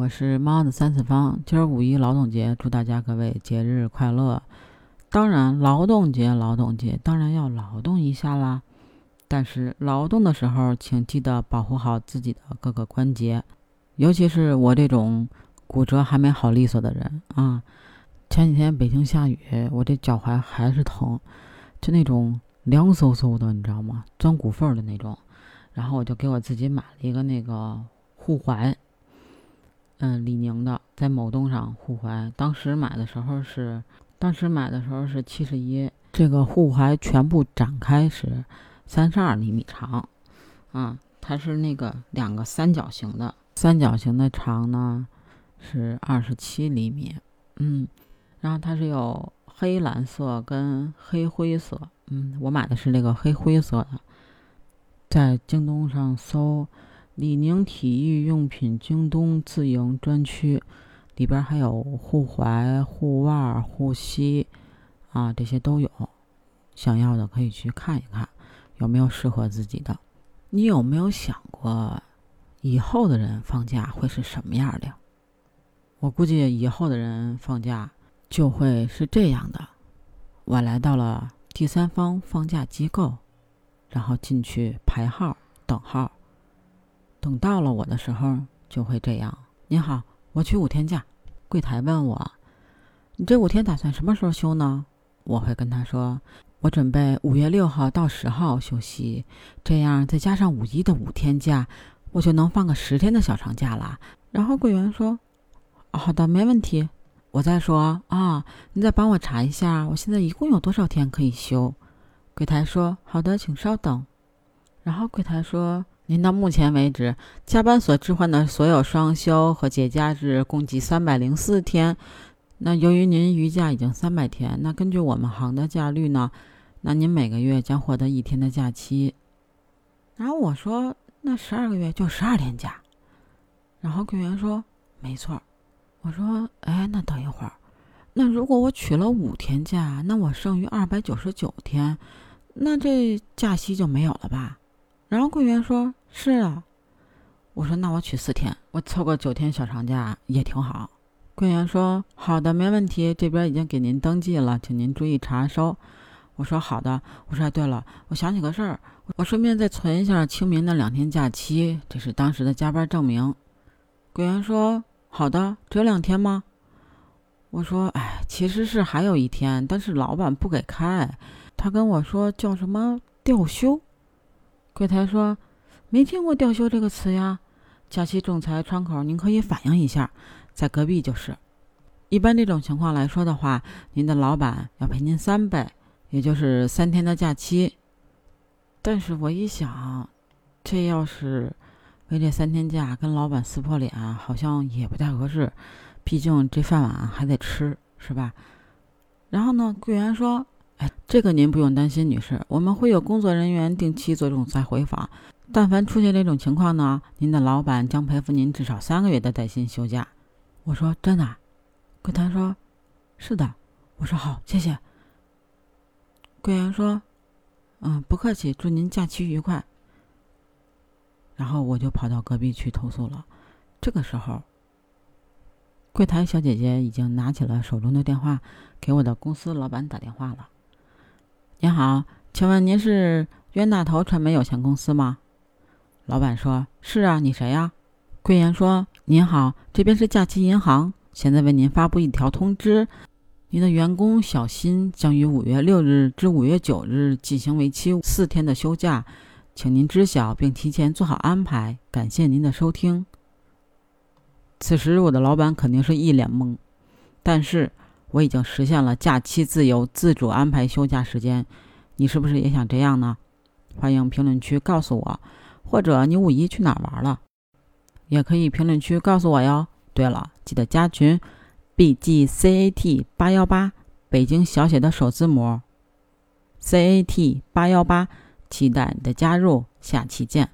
我是猫的三次方。今儿五一劳动节，祝大家各位节日快乐。当然，劳动节，劳动节当然要劳动一下啦。但是劳动的时候，请记得保护好自己的各个关节，尤其是我这种骨折还没好利索的人啊。前几天北京下雨，我这脚踝还是疼，就那种凉飕飕的，你知道吗？钻骨缝的那种。然后我就给我自己买了一个那个护踝。嗯，李宁的，在某东上护踝，当时买的时候是，当时买的时候是七十一，这个护踝全部展开是三十二厘米长，啊，它是那个两个三角形的，三角形的长呢是二十七厘米，嗯，然后它是有黑蓝色跟黑灰色，嗯，我买的是那个黑灰色的，在京东上搜。李宁体育用品京东自营专区，里边还有护踝、护腕、护膝，啊，这些都有。想要的可以去看一看，有没有适合自己的。你有没有想过，以后的人放假会是什么样的？我估计以后的人放假就会是这样的。我来到了第三方放假机构，然后进去排号等号。等到了我的时候，就会这样。您好，我取五天假。柜台问我：“你这五天打算什么时候休呢？”我会跟他说：“我准备五月六号到十号休息，这样再加上五一的五天假，我就能放个十天的小长假了。”然后柜员说：“好的，没问题。”我再说：“啊，你再帮我查一下，我现在一共有多少天可以休？”柜台说：“好的，请稍等。”然后柜台说。您到目前为止加班所置换的所有双休和节假日共计三百零四天。那由于您余假已经三百天，那根据我们行的假率呢，那您每个月将获得一天的假期。然后我说，那十二个月就十二天假。然后柜员说，没错。我说，哎，那等一会儿，那如果我取了五天假，那我剩余二百九十九天，那这假期就没有了吧？然后柜员说：“是啊。”我说：“那我取四天，我凑个九天小长假也挺好。”柜员说：“好的，没问题，这边已经给您登记了，请您注意查收。”我说：“好的。”我说：“，对了，我想起个事儿，我顺便再存一下清明的两天假期，这是当时的加班证明。”柜员说：“好的，只有两天吗？”我说：“哎，其实是还有一天，但是老板不给开，他跟我说叫什么调休。”柜台说：“没听过调休这个词呀，假期仲裁窗口，您可以反映一下，在隔壁就是。一般这种情况来说的话，您的老板要赔您三倍，也就是三天的假期。但是我一想，这要是为这三天假跟老板撕破脸，好像也不太合适，毕竟这饭碗还得吃，是吧？然后呢，柜员说。”哎，这个您不用担心，女士，我们会有工作人员定期做仲裁回访。但凡出现这种情况呢，您的老板将赔付您至少三个月的带薪休假。我说真的，柜台说，是的。我说好，谢谢。柜员说，嗯，不客气，祝您假期愉快。然后我就跑到隔壁去投诉了。这个时候，柜台小姐姐已经拿起了手中的电话，给我的公司老板打电话了。您好，请问您是冤大头传媒有限公司吗？老板说：“是啊，你谁呀？”柜员说：“您好，这边是假期银行，现在为您发布一条通知，您的员工小新将于五月六日至五月九日进行为期四天的休假，请您知晓并提前做好安排。感谢您的收听。”此时我的老板肯定是一脸懵，但是。我已经实现了假期自由，自主安排休假时间，你是不是也想这样呢？欢迎评论区告诉我，或者你五一去哪玩了，也可以评论区告诉我哟。对了，记得加群，B G C A T 八幺八，北京小写的首字母，C A T 八幺八，期待你的加入，下期见。